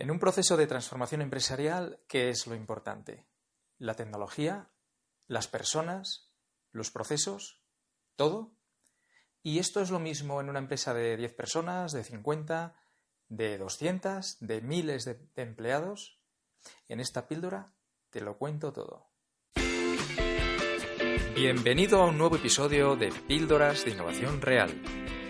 En un proceso de transformación empresarial, ¿qué es lo importante? ¿La tecnología? ¿Las personas? ¿Los procesos? ¿Todo? Y esto es lo mismo en una empresa de 10 personas, de 50, de 200, de miles de, empleados. En esta píldora te lo cuento todo. Bienvenido a un nuevo episodio de Píldoras de Innovación Real,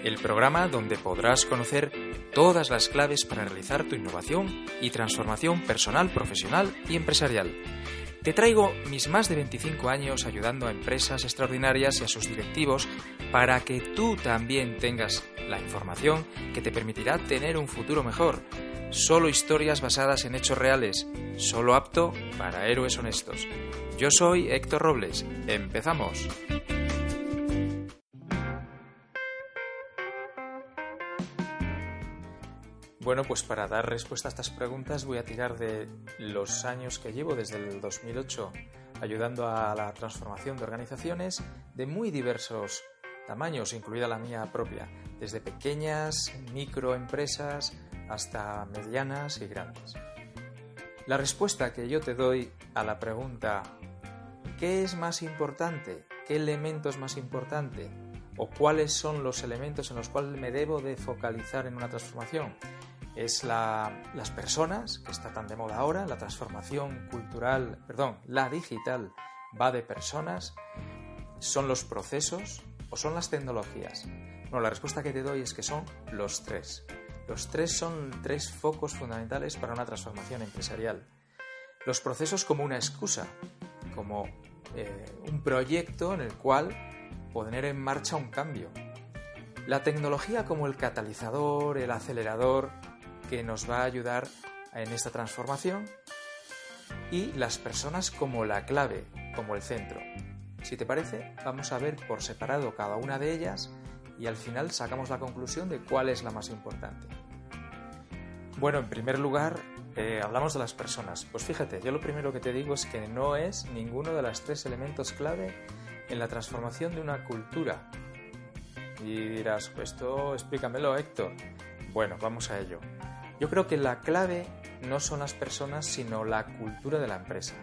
el programa donde podrás conocer todas las claves para realizar tu innovación y transformación personal, profesional y empresarial. Te traigo mis más de 25 años ayudando a empresas extraordinarias y a sus directivos para que tú también tengas la información que te permitirá tener un futuro mejor. Solo historias basadas en hechos reales, solo apto para héroes honestos. Yo soy Héctor Robles. Empezamos. Bueno, pues para dar respuesta a estas preguntas voy a tirar de los años que llevo desde el 2008 ayudando a la transformación de organizaciones de muy diversos tamaños, incluida la mía propia, desde pequeñas, microempresas hasta medianas y grandes. La respuesta que yo te doy a la pregunta ¿qué es más importante? ¿Qué elemento es más importante? ¿O cuáles son los elementos en los cuales me debo de focalizar en una transformación? Es las personas, que está tan de moda ahora, la transformación cultural, perdón, la digital va de personas, son los procesos o son las tecnologías. Bueno, la respuesta que te doy es que son los tres. Los tres son tres focos fundamentales para una transformación empresarial. Los procesos como una excusa, como eh, un proyecto en el cual poner en marcha un cambio. La tecnología como el catalizador, el acelerador, que nos va a ayudar en esta transformación y las personas como la clave, como el centro. Si te parece, vamos a ver por separado cada una de ellas y al final sacamos la conclusión de cuál es la más importante. Bueno, en primer lugar, eh, hablamos de las personas. Pues fíjate, yo lo primero que te digo es que no es ninguno de los tres elementos clave en la transformación de una cultura. Y dirás, pues esto explícamelo, Héctor. Bueno, vamos a ello. Yo creo que la clave no son las personas, sino la cultura de la empresa.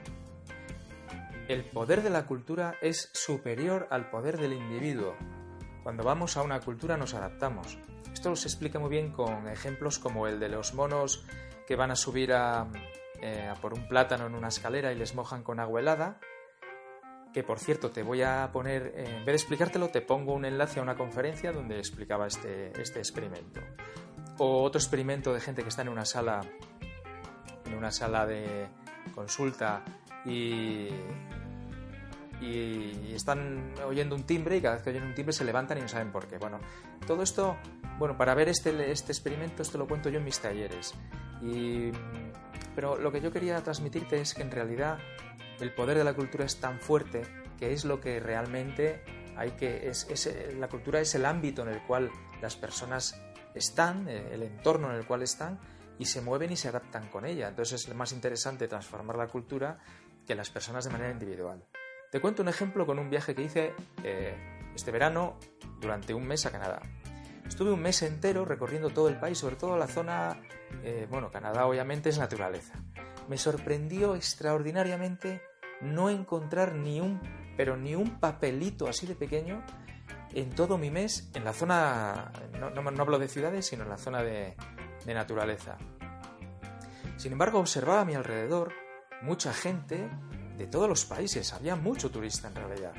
El poder de la cultura es superior al poder del individuo. Cuando vamos a una cultura nos adaptamos. Esto se explica muy bien con ejemplos como el de los monos que van a subir eh, por un plátano en una escalera y les mojan con agua helada. Que por cierto, te voy a poner, en vez de explicártelo, te pongo un enlace a una conferencia donde explicaba este, este experimento. O otro experimento de gente que está en una sala, en una sala de consulta y, están oyendo un timbre y cada vez que oyen un timbre se levantan y no saben por qué. Bueno, todo esto, bueno, para ver este, este experimento, esto lo cuento yo en mis talleres. Y, pero lo que yo quería transmitirte es que en realidad el poder de la cultura es tan fuerte que es lo que realmente hay que... Es, es, la cultura es el ámbito en el cual las personas están, eh, el entorno en el cual están, y se mueven y se adaptan con ella. Entonces es más interesante transformar la cultura que las personas de manera individual. Te cuento un ejemplo con un viaje que hice eh, este verano durante un mes a Canadá. Estuve un mes entero recorriendo todo el país, sobre todo la zona, eh, bueno, Canadá obviamente es naturaleza. Me sorprendió extraordinariamente no encontrar ni un, pero ni un papelito así de pequeño en todo mi mes en la zona, no, hablo de ciudades, sino en la zona de, de naturaleza. Sin embargo, observaba a mi alrededor mucha gente de todos los países, había mucho turista en realidad,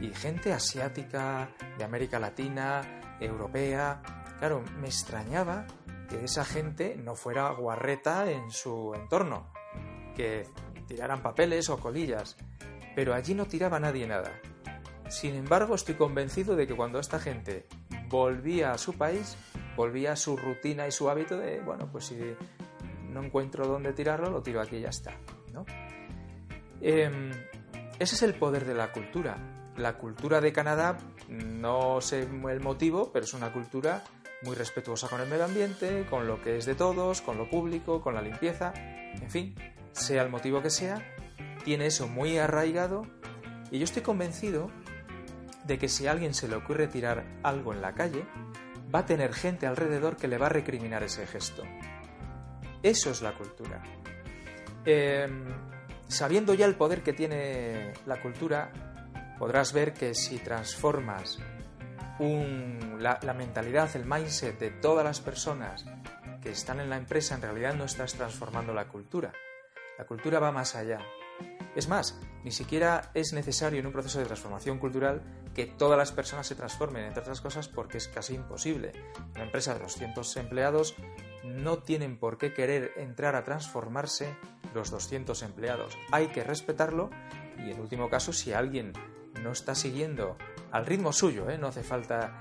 y gente asiática, de América Latina, europea. Claro, me extrañaba que esa gente no fuera guarreta en su entorno, que tiraran papeles o colillas, pero allí no tiraba nadie nada. Sin embargo, estoy convencido de que cuando esta gente volvía a su país, volvía a su rutina y su hábito de, bueno, pues si no encuentro dónde tirarlo, lo tiro aquí y ya está. Em, ese es el poder de la cultura. La cultura de Canadá, no sé el motivo, pero es una cultura muy respetuosa con el medio ambiente, con lo que es de todos, con lo público, con la limpieza, en fin, sea el motivo que sea, tiene eso muy arraigado y yo estoy convencido de que si a alguien se le ocurre tirar algo en la calle, va a tener gente alrededor que le va a recriminar ese gesto. Eso es la cultura. Em, sabiendo ya el poder que tiene la cultura, podrás ver que si transformas la, mentalidad, el mindset de todas las personas que están en la empresa, en realidad no estás transformando la cultura. La cultura va más allá. Es más, ni siquiera es necesario en un proceso de transformación cultural que todas las personas se transformen, entre otras cosas porque es casi imposible. Una empresa de 200 empleados no tienen por qué querer entrar a transformarse los 200 empleados. Hay que respetarlo y en último caso si alguien no está siguiendo al ritmo suyo, ¿eh? no hace falta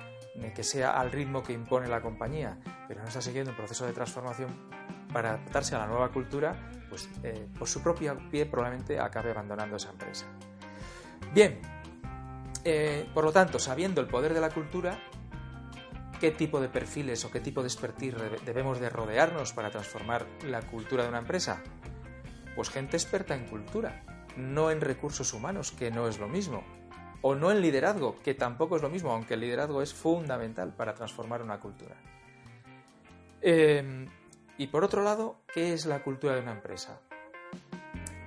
que sea al ritmo que impone la compañía, pero no está siguiendo un proceso de transformación para adaptarse a la nueva cultura, pues eh, por su propio pie probablemente acabe abandonando esa empresa. Bien, eh, por lo tanto, sabiendo el poder de la cultura, qué tipo de perfiles o qué tipo de expertise debemos de rodearnos para transformar la cultura de una empresa? Pues gente experta en cultura, no en recursos humanos, que no es lo mismo, o no en liderazgo, que tampoco es lo mismo, aunque el liderazgo es fundamental para transformar una cultura. Em, y por otro lado, ¿qué es la cultura de una empresa?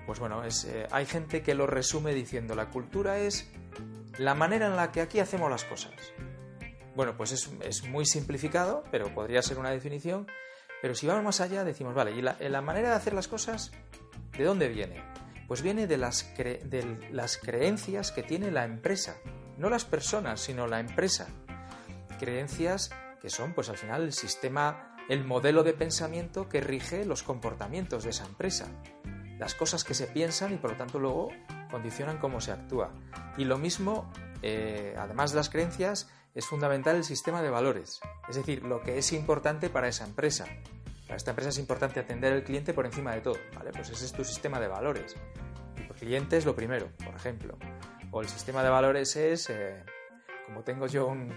Pues bueno, eh, hay gente que lo resume diciendo la cultura es la manera en la que aquí hacemos las cosas. Bueno, pues es, muy simplificado, pero podría ser una definición. Pero si vamos más allá, decimos, vale, ¿y la, manera de hacer las cosas, de dónde viene? Pues viene de las, de las creencias que tiene la empresa. No las personas, sino la empresa. Creencias que son, pues al final, el sistema, el modelo de pensamiento que rige los comportamientos de esa empresa. Las cosas que se piensan y por lo tanto luego condicionan cómo se actúa. Y lo mismo, eh, además de las creencias, es fundamental el sistema de valores, es decir, lo que es importante para esa empresa. Para esta empresa es importante atender al cliente por encima de todo, ¿vale? Pues ese es tu sistema de valores. El cliente es lo primero, por ejemplo. O el sistema de valores es, eh, como tengo yo un,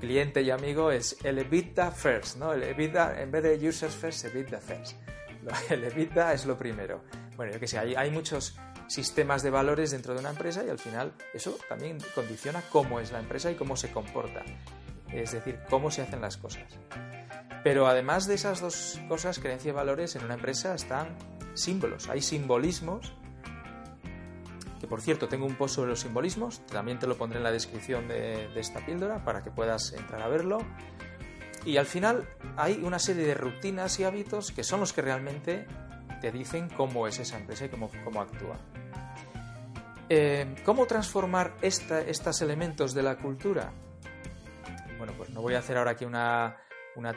cliente y amigo, es el EBITDA first, ¿no? El EBITDA, en vez de users first, EBITDA first. El EBITDA es lo primero. Bueno, yo que sé, hay, hay muchos sistemas de valores dentro de una empresa y al final eso también condiciona cómo es la empresa y cómo se comporta, es decir, cómo se hacen las cosas. Pero además de esas dos cosas, creencia y valores, en una empresa están símbolos, hay simbolismos, que por cierto tengo un post sobre los simbolismos, también te lo pondré en la descripción de, esta píldora para que puedas entrar a verlo. Y al final hay una serie de rutinas y hábitos que son los que realmente te dicen cómo es esa empresa y cómo, cómo actúa. Eh, ¿Cómo transformar estos elementos de la cultura? Bueno, pues no voy a hacer ahora aquí una,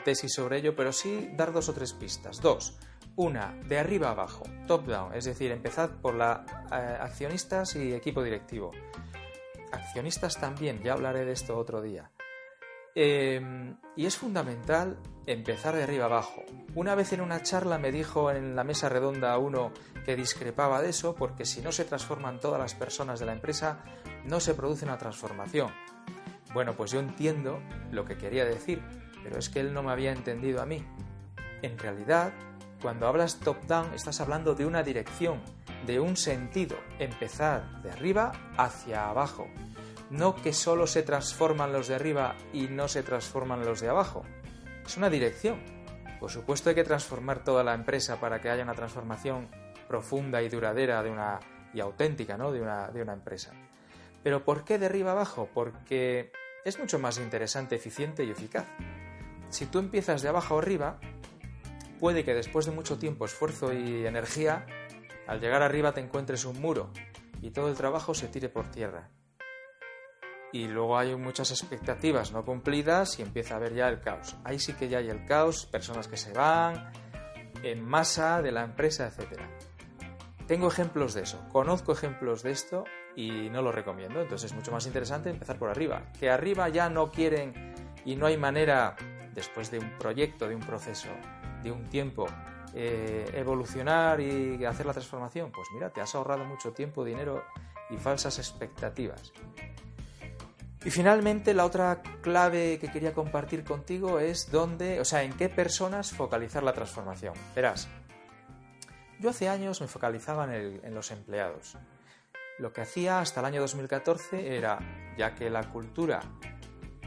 tesis sobre ello, pero sí dar dos o tres pistas. Dos. Una, de arriba abajo, top-down, es decir, empezad por la eh, accionistas y equipo directivo. Accionistas también, ya hablaré de esto otro día. Em, y es fundamental empezar de arriba abajo. Una vez en una charla me dijo en la mesa redonda uno que discrepaba de eso porque si no se transforman todas las personas de la empresa no se produce una transformación. Bueno, pues yo entiendo lo que quería decir, pero es que él no me había entendido a mí. En realidad, cuando hablas top-down estás hablando de una dirección, de un sentido, empezar de arriba hacia abajo no que solo se transforman los de arriba y no se transforman los de abajo. Es una dirección. Por supuesto hay que transformar toda la empresa para que haya una transformación profunda y duradera de una, y auténtica ¿no? de, una, de una empresa. Pero ¿por qué de arriba abajo? Porque es mucho más interesante, eficiente y eficaz. Si tú empiezas de abajo arriba, puede que después de mucho tiempo, esfuerzo y energía, al llegar arriba te encuentres un muro y todo el trabajo se tire por tierra y luego hay muchas expectativas no cumplidas y empieza a haber ya el caos. Ahí sí que ya hay el caos, personas que se van, en masa de la empresa, etc. Tengo ejemplos de eso, conozco ejemplos de esto y no lo recomiendo, entonces es mucho más interesante empezar por arriba. Que arriba ya no quieren y no hay manera, después de un proyecto, de un proceso, de un tiempo, eh, evolucionar y hacer la transformación, pues mira, te has ahorrado mucho tiempo, dinero y falsas expectativas. Y finalmente la otra clave que quería compartir contigo es dónde, o sea, en qué personas focalizar la transformación. Verás, yo hace años me focalizaba en, los empleados. Lo que hacía hasta el año 2014 era, ya que la cultura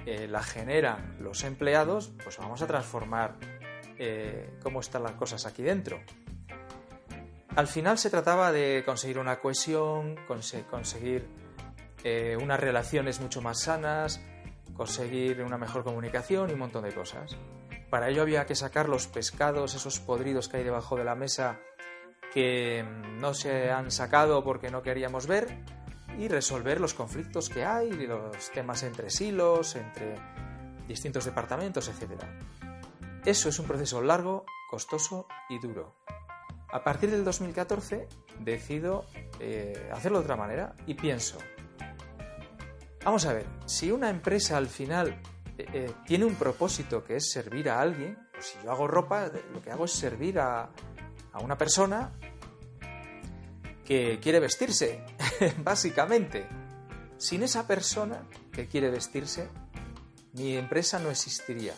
eh, la generan los empleados, pues vamos a transformar eh, cómo están las cosas aquí dentro. Al final se trataba de conseguir una cohesión, conseguir eh, unas relaciones mucho más sanas, conseguir una mejor comunicación y un montón de cosas. Para ello había que sacar los pescados, esos podridos que hay debajo de la mesa que mm, no se han sacado porque no queríamos ver y resolver los conflictos que hay, los temas entre silos, entre distintos departamentos, etc. Eso es un proceso largo, costoso y duro. A partir del 2014 decido eh, hacerlo de otra manera y pienso, vamos a ver, si una empresa al final eh, eh, tiene un propósito que es servir a alguien, pues si yo hago ropa, lo que hago es servir a, a una persona que quiere vestirse, básicamente. Sin esa persona que quiere vestirse, mi empresa no existiría.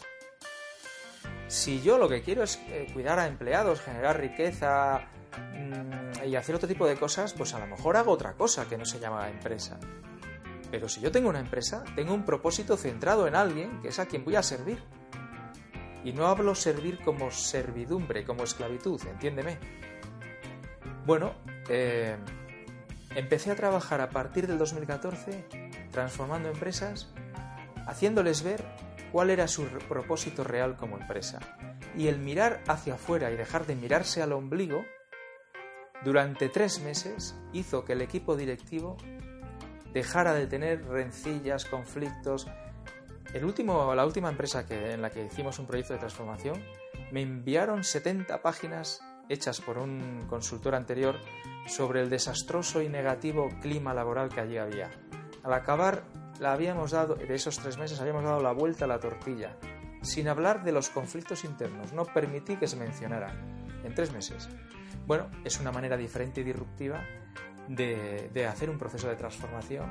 Si yo lo que quiero es eh, cuidar a empleados, generar riqueza mm, y hacer otro tipo de cosas, pues a lo mejor hago otra cosa que no se llama empresa. Pero si yo tengo una empresa, tengo un propósito centrado en alguien que es a quien voy a servir. Y no hablo servir como servidumbre, como esclavitud, entiéndeme. Bueno, eh, empecé a trabajar a partir del 2014 transformando empresas, haciéndoles ver cuál era su propósito real como empresa. Y el mirar hacia afuera y dejar de mirarse al ombligo, durante tres meses hizo que el equipo directivo dejara de tener rencillas, conflictos. El último, la última empresa que, en la que hicimos un proyecto de transformación, me enviaron 70 páginas hechas por un consultor anterior sobre el desastroso y negativo clima laboral que allí había. Al acabar, la habíamos dado, de esos tres meses, habíamos dado la vuelta a la tortilla, sin hablar de los conflictos internos. No permití que se mencionaran en tres meses. Bueno, es una manera diferente y disruptiva de, de hacer un proceso de transformación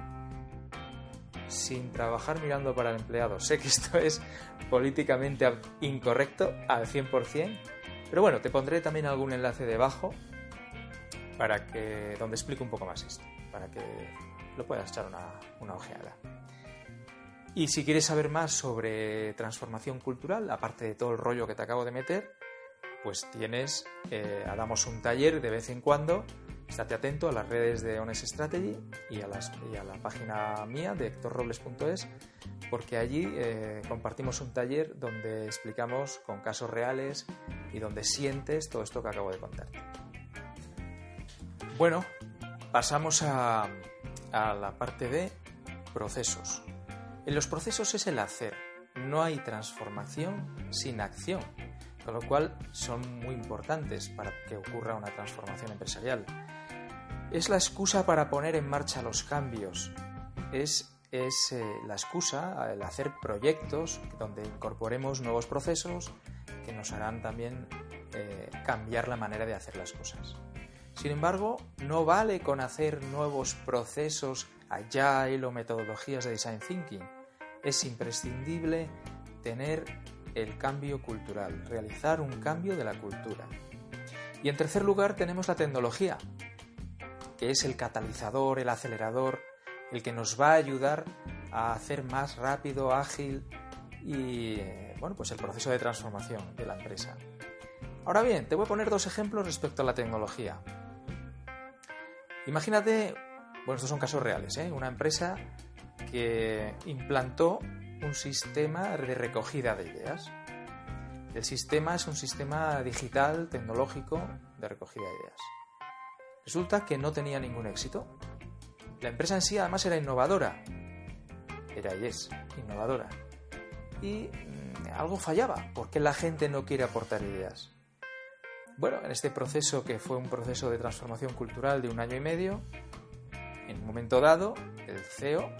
sin trabajar mirando para el empleado. Sé que esto es políticamente incorrecto al 100%, pero bueno, te pondré también algún enlace debajo para que, donde explique un poco más esto, para que lo puedas echar una, ojeada. Y si quieres saber más sobre transformación cultural, aparte de todo el rollo que te acabo de meter, pues tienes, eh, un taller de vez en cuando. Estate atento a las redes de Honest Strategy y a, la página mía de hectorrobles.es porque allí eh, compartimos un taller donde explicamos con casos reales y donde sientes todo esto que acabo de contarte. Bueno, pasamos a la parte de procesos. En los procesos es el hacer, no hay transformación sin acción, con lo cual son muy importantes para que ocurra una transformación empresarial. Es la excusa para poner en marcha los cambios, es es eh, la excusa, el hacer proyectos donde incorporemos nuevos procesos que nos harán también eh, cambiar la manera de hacer las cosas. Sin embargo, no vale con hacer nuevos procesos agile o metodologías de design thinking. Es imprescindible tener el cambio cultural, realizar un cambio de la cultura. Y en tercer lugar tenemos la tecnología, que es el catalizador, el acelerador el que nos va a ayudar a hacer más rápido, ágil y bueno, pues el proceso de transformación de la empresa. Ahora bien, te voy a poner dos ejemplos respecto a la tecnología. Imagínate, bueno, estos son casos reales, ¿eh? una empresa que implantó un sistema de recogida de ideas. El sistema es un sistema digital, tecnológico, de recogida de ideas. Resulta que no tenía ningún éxito. La empresa en sí además era innovadora. Era y es innovadora. Y mm, algo fallaba. porque la gente no quiere aportar ideas? Bueno, en este proceso que fue un proceso de transformación cultural de un año y medio, en un momento dado, el CEO,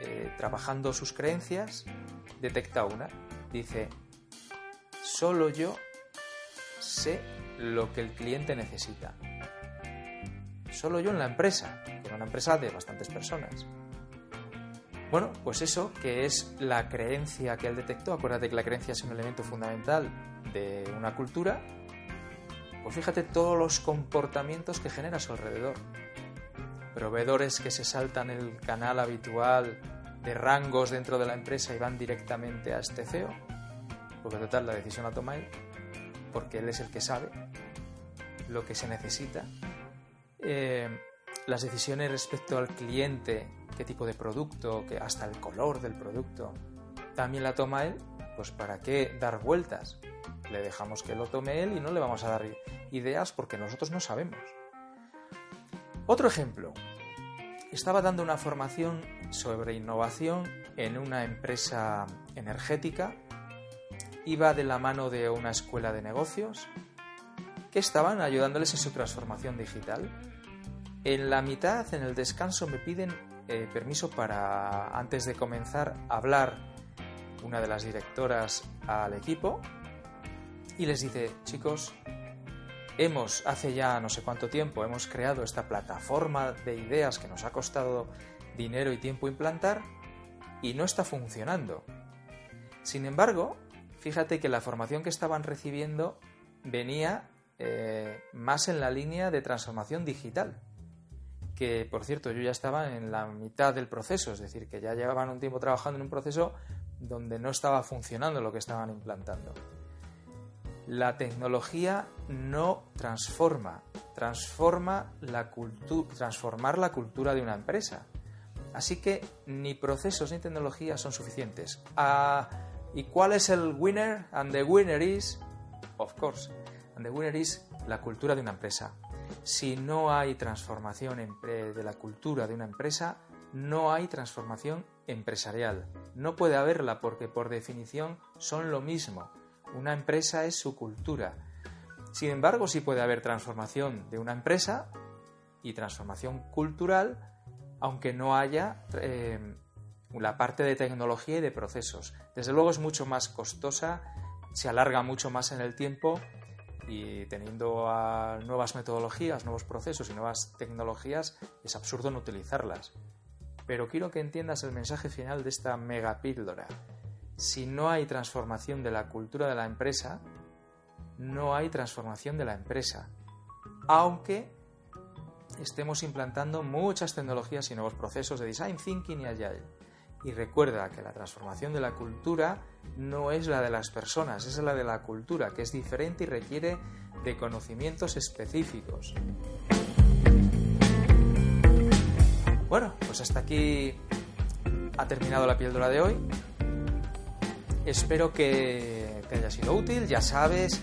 eh, trabajando sus creencias, detecta una. Dice, solo yo sé lo que el cliente necesita. Solo yo en la empresa una empresa de bastantes personas. Bueno, pues eso, que es la creencia que él detectó, acuérdate que la creencia es un elemento fundamental de una cultura, pues fíjate todos los comportamientos que genera a su alrededor. Proveedores que se saltan el canal habitual de rangos dentro de la empresa y van directamente a este CEO, porque total la decisión la toma él. porque él es el que sabe lo que se necesita. Eh, las decisiones respecto al cliente, qué tipo de producto, que hasta el color del producto, también la toma él, pues para qué dar vueltas. Le dejamos que lo tome él y no le vamos a dar ideas porque nosotros no sabemos. Otro ejemplo. Estaba dando una formación sobre innovación en una empresa energética. Iba de la mano de una escuela de negocios que estaban ayudándoles en su transformación digital. En la mitad, en el descanso, me piden eh, permiso para, antes de comenzar, hablar una de las directoras al equipo y les dice, chicos, hemos, hace ya no sé cuánto tiempo, hemos creado esta plataforma de ideas que nos ha costado dinero y tiempo implantar y no está funcionando. Sin embargo, fíjate que la formación que estaban recibiendo venía eh, más en la línea de transformación digital. Que, por cierto, yo ya estaba en la mitad del proceso, es decir, que ya llevaban un tiempo trabajando en un proceso donde no estaba funcionando lo que estaban implantando. La tecnología no transforma, transforma la transformar la cultura de una empresa. Así que ni procesos ni tecnología son suficientes. Ah, ¿Y cuál es el winner? And the winner is, of course, and the winner is la cultura de una empresa. Si no hay transformación de la cultura de una empresa, no hay transformación empresarial. No puede haberla porque por definición son lo mismo. Una empresa es su cultura. Sin embargo, sí puede haber transformación de una empresa y transformación cultural, aunque no haya eh, la parte de tecnología y de procesos. Desde luego es mucho más costosa, se alarga mucho más en el tiempo y teniendo nuevas metodologías, nuevos procesos y nuevas tecnologías, es absurdo no utilizarlas. Pero quiero que entiendas el mensaje final de esta mega píldora si no hay transformación de la cultura de la empresa, no hay transformación de la empresa. Aunque estemos implantando muchas tecnologías y nuevos procesos de design thinking y agile. Y recuerda que la transformación de la cultura no es la de las personas, es la de la cultura, que es diferente y requiere de conocimientos específicos. Bueno, pues hasta aquí ha terminado la píldora de hoy. Espero que te haya sido útil. Ya sabes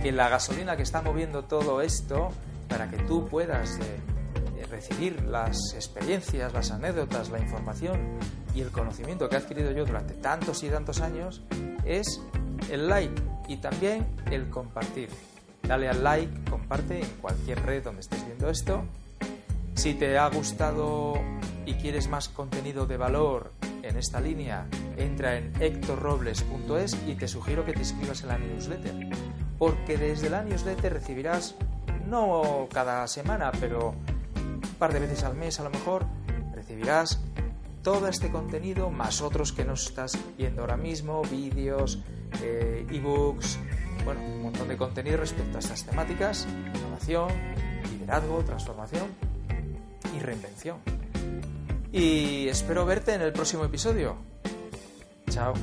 que la gasolina que está moviendo todo esto para que tú puedas eh, eh, recibir las experiencias, las anécdotas, la información y el conocimiento que he adquirido yo durante tantos y tantos años es el like y también el compartir. Dale al like, comparte en cualquier red donde estés viendo esto. Si te ha gustado y quieres más contenido de valor en esta línea, entra en hectorrobles.es y te sugiero que te inscribas en la newsletter, porque desde la newsletter recibirás, no cada semana, pero un par de veces al mes a lo mejor, recibirás todo este contenido más otros que no estás viendo ahora mismo, vídeos, eh, ebooks, bueno, un montón de contenido respecto a estas temáticas, innovación, liderazgo, transformación y reinvención y espero verte en el próximo episodio. Chao.